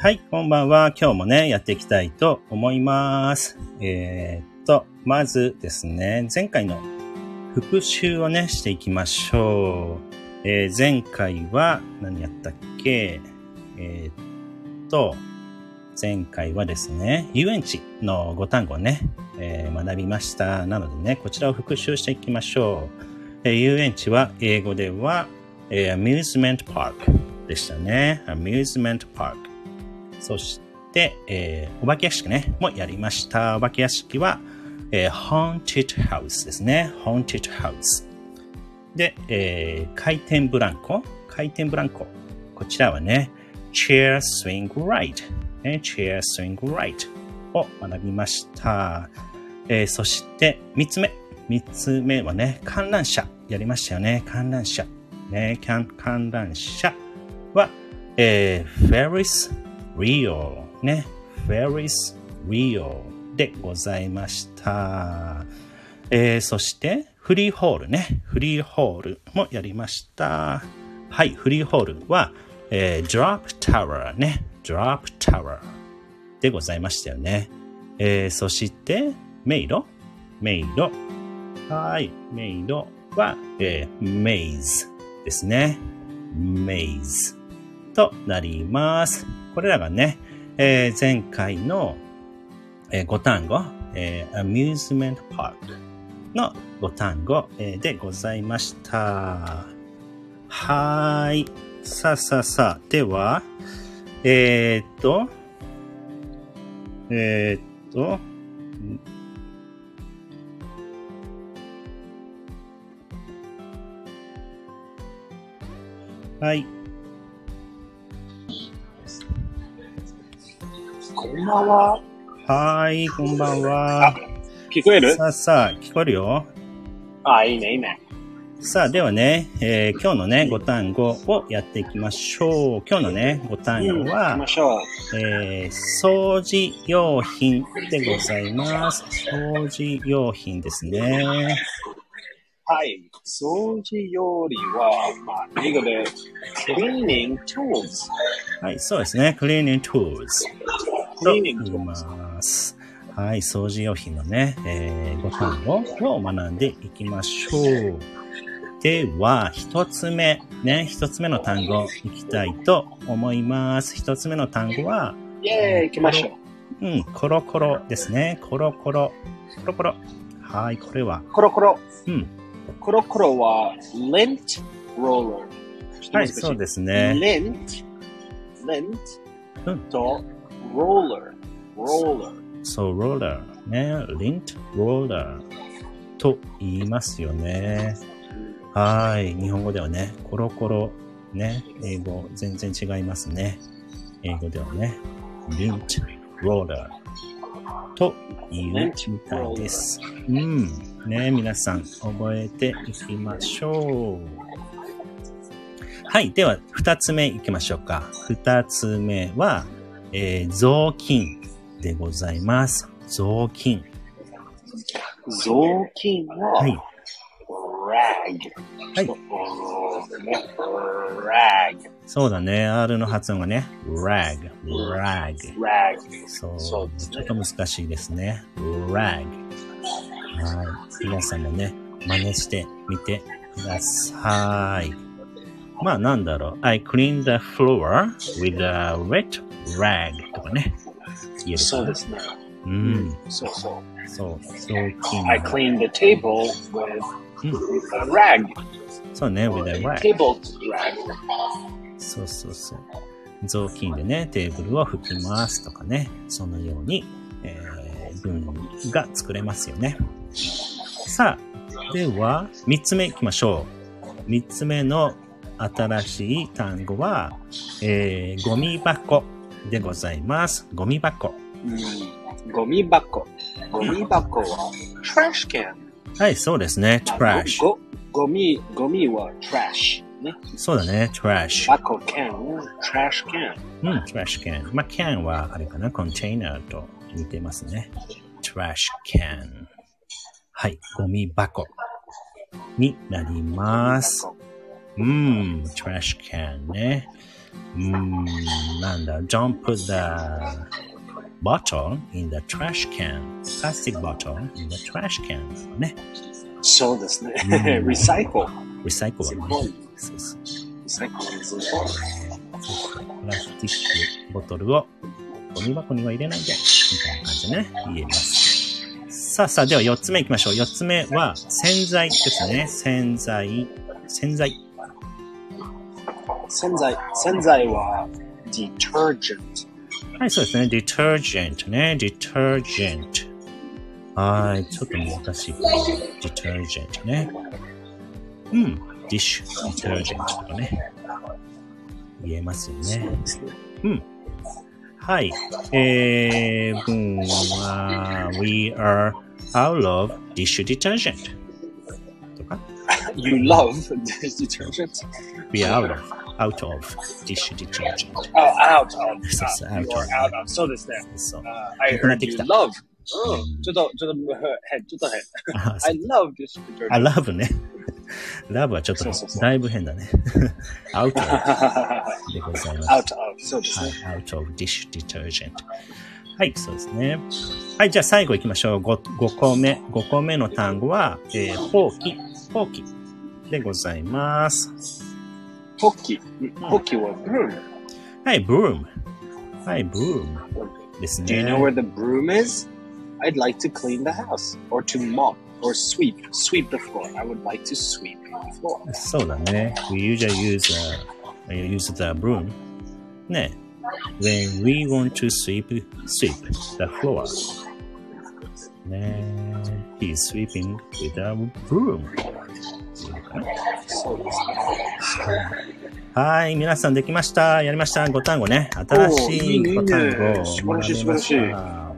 はい、こんばんは。今日もね、やっていきたいと思います。えーっと、まずですね、前回の復習をね、していきましょう。えー前回は何やったっけ？えーっと、前回はですね、遊園地の5単語をね、えー学びました。なのでね、こちらを復習していきましょう。えー遊園地は英語では、えー amusement park でしたね。amusement park。そして、えーお化け屋敷ね、もやりました。お化け屋敷は、えー haunted house ですね。haunted house。で、えー回転ブランコ？回転ブランコ。こちらはね、chair swing right。ね、chair swing right を学びました。えーそして、三つ目。三つ目はね、観覧車。やりましたよね。観覧車。ね、観覧車は、えー、Ferris Wheel ね、Ferris Wheel でございました。えー、そして、フリーホールね、フリーホールもやりました。はい、フリーホールは、えー、Drop Tower ね、Drop Tower でございましたよね。えー、そして、迷路？迷路。はい、迷路は、えー、Maze ですね。Maze となります。これらがね、えー前回の、え5単語、えー amusement park の5単語、えーでございました。はい。さあさあさあ、では、えー、っと、えー、っと、はい。ばんは。はーい、こんばんは。聞こえる？さあさあ、聞こえるよ。あ、いいね、いいね。さあ、ではね、えー今日のね、5単語をやっていきましょう。今日のね、5単語はま、しょう。えー掃除用品でございます。掃除用品ですね。はい。掃除よりは、まあ、英語で、cleaning tools。はい、そうですね。cleaning tools ます。はい、掃除用品のね、えー、5単語を学んでいきましょう。では、一つ目、ね、一つ目の単語いきたいと思います。一つ目の単語は、イェーイ、行きましょう。うん、コロコロですね。コロコロ。コロコロ。はい、これは、コロコロ。うん。コロコロは、lint roller。はい、そうですね。lint。lint うんと roller。roller。そう、ローラー。ね、リントローラーと言いますよね。はい。日本語ではね、コロコロ、ね、英語全然違いますね。英語ではね、リントローラーと言うみたいです。うん。ね、皆さん覚えていきましょう。はい。では、二つ目いきましょうか。二つ目は、えー雑巾でございます。雑巾。雑巾は、はい。rag。はいね rag。そうだね。R の発音がね、rag, rag。rag。そう。そうですねちょっと難しいですね。rag。はい。皆さんもね、真似してみてください。まあなんだろう。I clean the floor with a wet rag とかね。言そうですね。うん。そうそう。そう。雑巾。I clean the table with うん。a rag. そうね、with a rag。Table rag. そうそうそう。雑巾でね、テーブルを拭きますとかね、そのように、えー文が作れますよね。さあ、では、三つ目行きましょう。三つ目の新しい単語は、えー、ゴミ箱でございます。ゴミ箱。うんゴミ箱。ゴミ箱は trash can。はい、そうですね。trash。ごゴミ、ゴミは trash。ね。そうだね。trash。箱 can は trash can。うん、trash can。まあ、can はあれかな、コンテナーと似てますね。trash can。はい、ゴミ箱になります。うん、trash can ね。うーん、なんだ、don't put the bottle in the trash can. plastic bottle in the trash can. ね。そうですねう。んリサイクル。リサイクルはね。そうそう。リサイクル is important. プラスチックボトルをゴミ箱には入れないで、みたいな感じでね、言えます。さあさあ、では4つ目行きましょう。4つ目は洗剤ですね。洗剤、洗剤。洗剤。洗剤は detergent。はい、そうですね。detergent ね。detergent。はい、ちょっと難しい。detergent ね。うん。dish detergent とかね。言えますよね。うん。はい。えー、文は、we are out of dish detergent. You love detergent? we are out of, out of dish detergent. Oh, out of. そうそう You out of are out of. そうですね。そう。Uh, I heard you た love. うん。ちょっと、ちょっと変。ちょっと変。あ I love this detergent. あ、ラブね。ラブはちょっとだいぶ変だね。アウトでございます。out of. そうですね。はい、out of dish detergent。はい、そうですね。はい、じゃあ最後行きましょう。5, 5個目。5個目の単語は、えー、ほうき。ほうきでございます。ポッキー。ポッキーは broom. はい、broom。はい、broom ですね。 Do you know where the broom is? I'd like to clean the house or to mop or sweep. Sweep the floor. I would like to sweep the floor. そうだね。We usually use, uh, use the broom. ね。When we want to sweep, sweep the floor. ね。He's sweeping with a broom. そうですね。はい、皆さんできました。やりました。5単語ね。新しいおーいいね5単語を素晴らしい学びました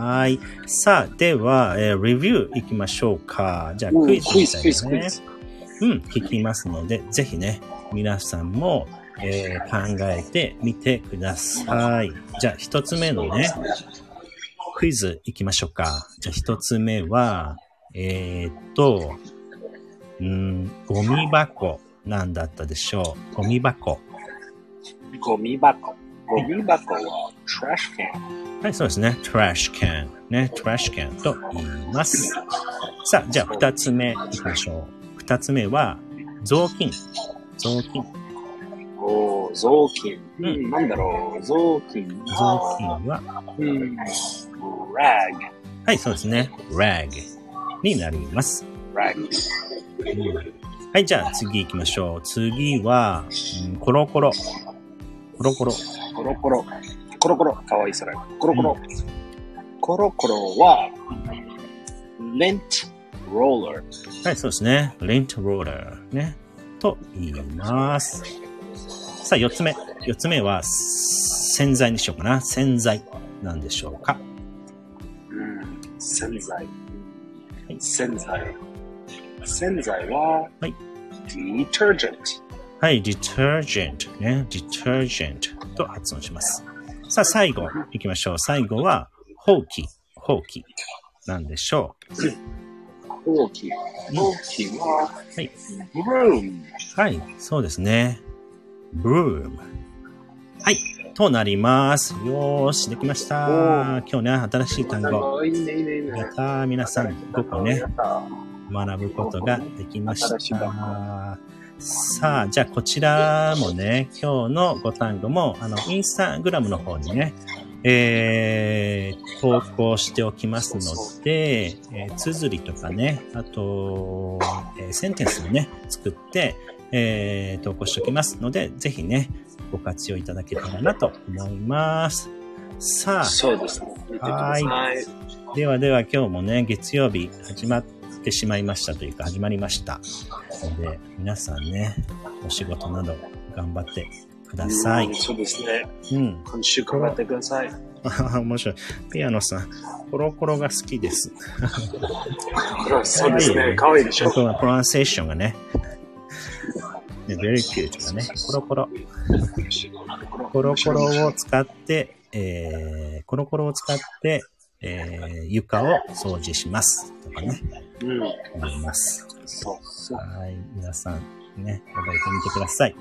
はい。さあ、では、えーレビューいきましょうか。じゃあ、クイズみたいクイズ、クイなね。うん、聞きますので、ぜひね、皆さんも、えー考えてみてください。じゃあ、一つ目のね、クイズいきましょうか。じゃあ、一つ目は、えーっと、うん、ゴミ箱なんだったでしょう。ゴミ箱。ゴミ箱。ゴミ箱は trash can。はい、そうですね。trash can。ね、trash can と言います。さあ、じゃあ、二つ目いきましょう。二つ目は、雑巾。雑巾。おー、雑巾。うんうん、なんだろう。雑巾雑は。巾は、うん。rag。はい、そうですね。rag になります。rag。はい、じゃあ次行きましょう。次は、うんコロコロ。コロコロ。コロコロ。コロコロ。かわいいそれ。コロコロ。コロコロは、lint roller。はい、そうですね。lint roller ね。と言います。さあ、四つ目。四つ目は、洗剤にしようかな。洗剤なんでしょうか。うん。洗剤。い洗剤。洗剤は、はい。detergent。はい、detergent ね。detergent と発音します。さあ、最後行きましょう。最後は、ほうき。ほうき。なんでしょほうき。ほうきは、はい。はい、そうですね。broom。はい、となります。よーし、できました。今日ね、新しい単語。やったー、皆さん、5個ね学ぶことができました。さあ、じゃあこちらもね、今日の5単語も、あの、インスタグラムの方にね、えー、投稿しておきますので、えー、綴りとかね、あと、えーセンテンスをね、作って、えー、投稿しておきますので、ぜひね、ご活用いただけたらなと思います。さあ、そうですね。見てください。ではでは今日もね、月曜日始まってしまいましたというか始まりました。ので、皆さんね、お仕事など頑張ってくださいうん。そうですね。うん。今週頑張ってください。面白い。ピアノさん、コロコロが好きです。そうですね。可愛いでしょ。あとはプロナンセーションがね、ね very cute だね。コロコロ。コロコロを使って、えー、コロコロを使って、えー、床を掃除します。とかね、うん。思います。そうそう。はい。皆さん、ね、覚えてみてください。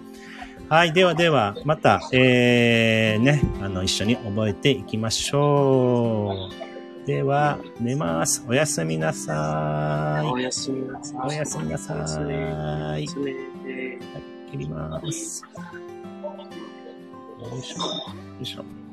はい。ではでは、また、えー、ね、あの、一緒に覚えていきましょう。では、寝ます。おやすみなさおい。やすみなさい。おやすみなさいおやすみおやすみ切ります。よいしょ。よいしょ。